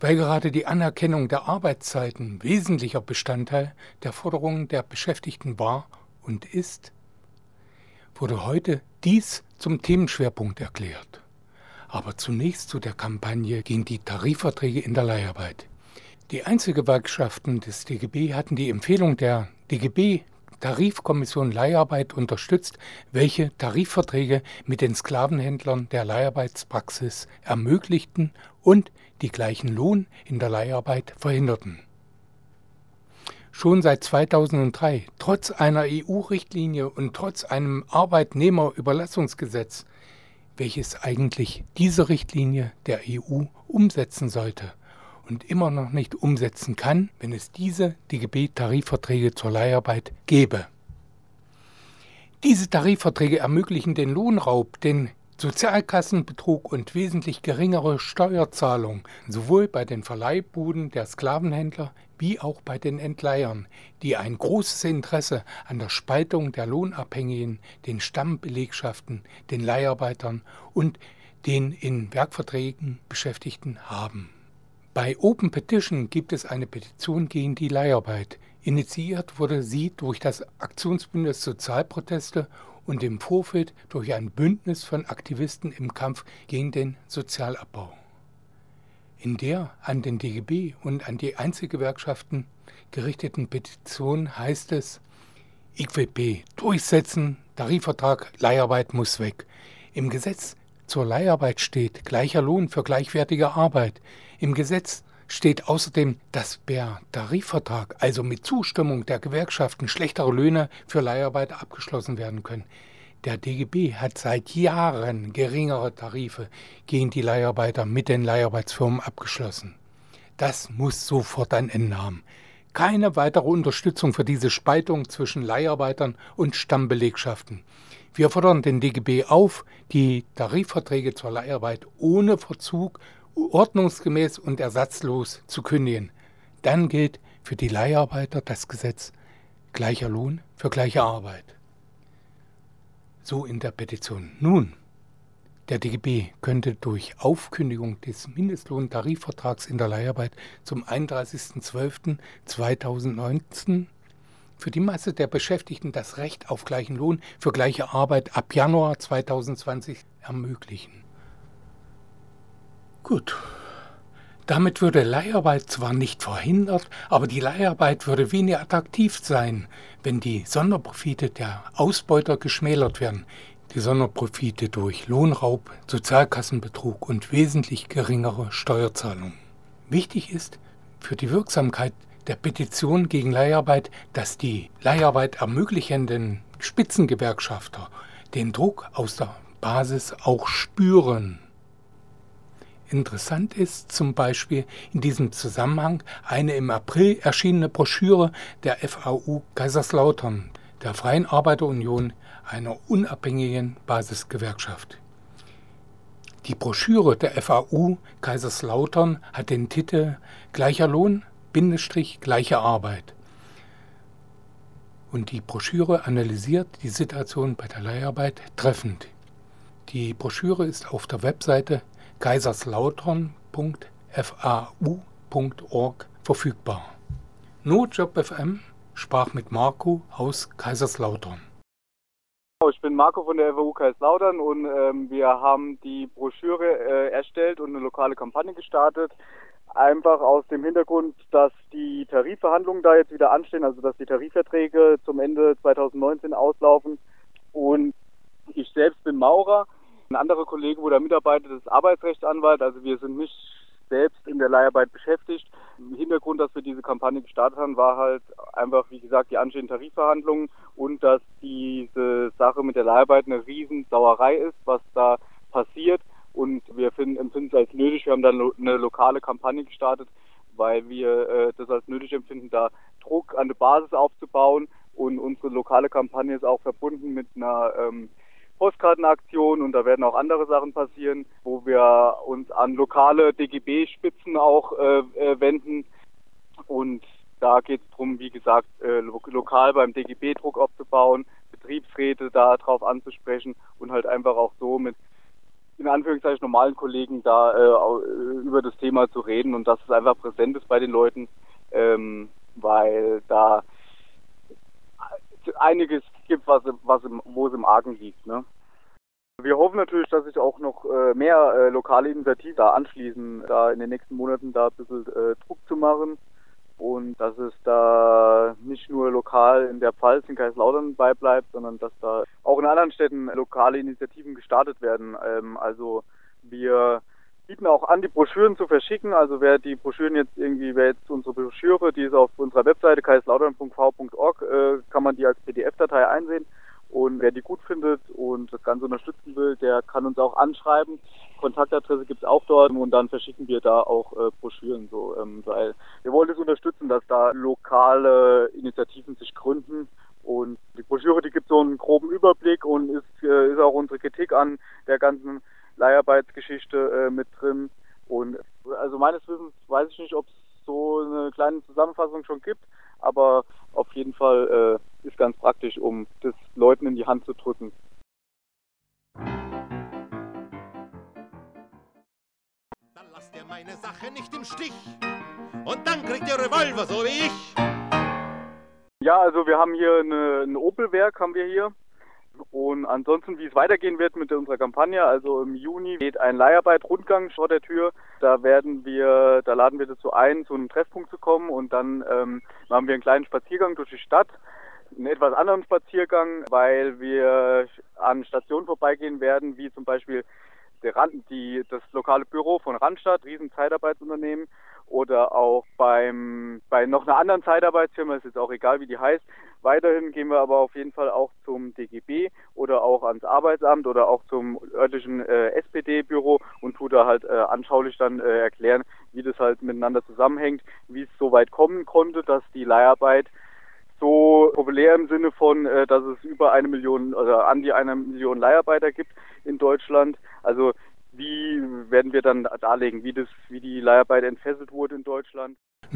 Weil gerade die Anerkennung der Arbeitszeiten wesentlicher Bestandteil der Forderungen der Beschäftigten war und ist, wurde heute dies zum Themenschwerpunkt erklärt. Aber zunächst zu der Kampagne gegen die Tarifverträge in der Leiharbeit. Die Einzelgewerkschaften des DGB hatten die Empfehlung der DGB Tarifkommission Leiharbeit unterstützt, welche Tarifverträge mit den Sklavenhändlern der Leiharbeitspraxis ermöglichten und die gleichen Lohn in der Leiharbeit verhinderten. Schon seit 2003, trotz einer EU-Richtlinie und trotz einem Arbeitnehmerüberlassungsgesetz, welches eigentlich diese Richtlinie der EU umsetzen sollte, und immer noch nicht umsetzen kann, wenn es diese DGB-Tarifverträge zur Leiharbeit gäbe. Diese Tarifverträge ermöglichen den Lohnraub, den Sozialkassenbetrug und wesentlich geringere Steuerzahlung, sowohl bei den Verleihbuden der Sklavenhändler wie auch bei den Entleihern, die ein großes Interesse an der Spaltung der Lohnabhängigen, den Stammbelegschaften, den Leiharbeitern und den in Werkverträgen Beschäftigten haben. Bei Open Petition gibt es eine Petition gegen die Leiharbeit. Initiiert wurde sie durch das Aktionsbündnis Sozialproteste und im Vorfeld durch ein Bündnis von Aktivisten im Kampf gegen den Sozialabbau. In der an den DGB und an die Einzelgewerkschaften gerichteten Petition heißt es, IQWP durchsetzen, Tarifvertrag Leiharbeit muss weg. Im Gesetz zur Leiharbeit steht gleicher Lohn für gleichwertige Arbeit. Im Gesetz steht außerdem, dass per Tarifvertrag, also mit Zustimmung der Gewerkschaften, schlechtere Löhne für Leiharbeiter abgeschlossen werden können. Der DGB hat seit Jahren geringere Tarife gegen die Leiharbeiter mit den Leiharbeitsfirmen abgeschlossen. Das muss sofort ein Ende haben. Keine weitere Unterstützung für diese Spaltung zwischen Leiharbeitern und Stammbelegschaften. Wir fordern den DGB auf, die Tarifverträge zur Leiharbeit ohne Verzug ordnungsgemäß und ersatzlos zu kündigen. Dann gilt für die Leiharbeiter das Gesetz gleicher Lohn für gleiche Arbeit. So in der Petition. Nun, der DGB könnte durch Aufkündigung des Mindestlohntarifvertrags in der Leiharbeit zum 31.12.2019 für die Masse der Beschäftigten das Recht auf gleichen Lohn für gleiche Arbeit ab Januar 2020 ermöglichen. Gut. Damit würde Leiharbeit zwar nicht verhindert, aber die Leiharbeit würde weniger attraktiv sein, wenn die Sonderprofite der Ausbeuter geschmälert werden. Die Sonderprofite durch Lohnraub, Sozialkassenbetrug und wesentlich geringere Steuerzahlungen. Wichtig ist für die Wirksamkeit der Petition gegen Leiharbeit, dass die Leiharbeit ermöglichenden Spitzengewerkschafter den Druck aus der Basis auch spüren. Interessant ist zum Beispiel in diesem Zusammenhang eine im April erschienene Broschüre der FAU Kaiserslautern, der Freien Arbeiterunion, einer unabhängigen Basisgewerkschaft. Die Broschüre der FAU Kaiserslautern hat den Titel Gleicher Lohn, Bindestrich gleiche Arbeit. Und die Broschüre analysiert die Situation bei der Leiharbeit treffend. Die Broschüre ist auf der Webseite kaiserslautern.fau.org verfügbar. NoJob FM sprach mit Marco aus Kaiserslautern. Ich bin Marco von der FAU Kaiserslautern und ähm, wir haben die Broschüre äh, erstellt und eine lokale Kampagne gestartet Einfach aus dem Hintergrund, dass die Tarifverhandlungen da jetzt wieder anstehen, also dass die Tarifverträge zum Ende 2019 auslaufen. Und ich selbst bin Maurer. Ein anderer Kollege, wo da mitarbeitet, ist Arbeitsrechtsanwalt. Also wir sind nicht selbst in der Leiharbeit beschäftigt. Im Hintergrund, dass wir diese Kampagne gestartet haben, war halt einfach, wie gesagt, die anstehenden Tarifverhandlungen und dass diese Sache mit der Leiharbeit eine Riesensauerei ist, was da passiert und wir finden, empfinden es als nötig. Wir haben dann eine lokale Kampagne gestartet, weil wir äh, das als nötig empfinden, da Druck an der Basis aufzubauen. Und unsere lokale Kampagne ist auch verbunden mit einer ähm, Postkartenaktion und da werden auch andere Sachen passieren, wo wir uns an lokale DGB-Spitzen auch äh, äh, wenden. Und da geht es darum, wie gesagt, äh, lo lokal beim DGB Druck aufzubauen, Betriebsräte darauf anzusprechen und halt einfach auch so mit in Anführungszeichen normalen Kollegen da äh, über das Thema zu reden und dass es einfach präsent ist bei den Leuten, ähm, weil da einiges gibt, was, was im, wo es im Argen liegt. Ne? Wir hoffen natürlich, dass sich auch noch äh, mehr äh, lokale Initiativen da anschließen, da in den nächsten Monaten da ein bisschen äh, Druck zu machen und dass es da nicht nur lokal in der Pfalz in Kaiserslautern beibleibt, sondern dass da auch in anderen Städten lokale Initiativen gestartet werden. Ähm, also wir bieten auch an, die Broschüren zu verschicken. Also wer die Broschüren jetzt irgendwie, wer jetzt unsere Broschüre, die ist auf unserer Webseite kaiserslautern.v.org, äh, kann man die als PDF-Datei einsehen. Und wer die gut findet und das Ganze unterstützen will, der kann uns auch anschreiben. Kontaktadresse gibt es auch dort und dann verschicken wir da auch äh, Broschüren so, ähm, weil wir wollen es unterstützen, dass da lokale Initiativen sich gründen. Und die Broschüre, die gibt so einen groben Überblick und ist, äh, ist auch unsere Kritik an der ganzen Leiharbeitsgeschichte äh, mit drin. Und also meines Wissens weiß ich nicht, ob es so eine kleine Zusammenfassung schon gibt, aber auf jeden Fall äh, ist ganz praktisch, um das Leuten in die Hand zu drücken. Dann lasst ihr meine Sache nicht im Stich und dann kriegt ihr Revolver, so wie ich. Ja, also wir haben hier eine, ein Opelwerk, haben wir hier. Und ansonsten, wie es weitergehen wird mit unserer Kampagne, also im Juni geht ein Leiharbeit-Rundgang vor der Tür. Da werden wir, da laden wir dazu ein, zu einem Treffpunkt zu kommen und dann ähm, machen wir einen kleinen Spaziergang durch die Stadt. Einen etwas anderen Spaziergang, weil wir an Stationen vorbeigehen werden, wie zum Beispiel Rand, die, das lokale Büro von Randstadt, Riesenzeitarbeitsunternehmen oder auch beim, bei noch einer anderen Zeitarbeitsfirma, ist jetzt auch egal, wie die heißt. Weiterhin gehen wir aber auf jeden Fall auch zum DGB oder auch ans Arbeitsamt oder auch zum örtlichen äh, SPD-Büro und tu da halt äh, anschaulich dann äh, erklären, wie das halt miteinander zusammenhängt, wie es so weit kommen konnte, dass die Leiharbeit so populär im Sinne von, äh, dass es über eine Million oder an die eine Million Leiharbeiter gibt in Deutschland. Also wie werden wir dann darlegen, wie das, wie die Leiharbeit entfesselt wurde in Deutschland?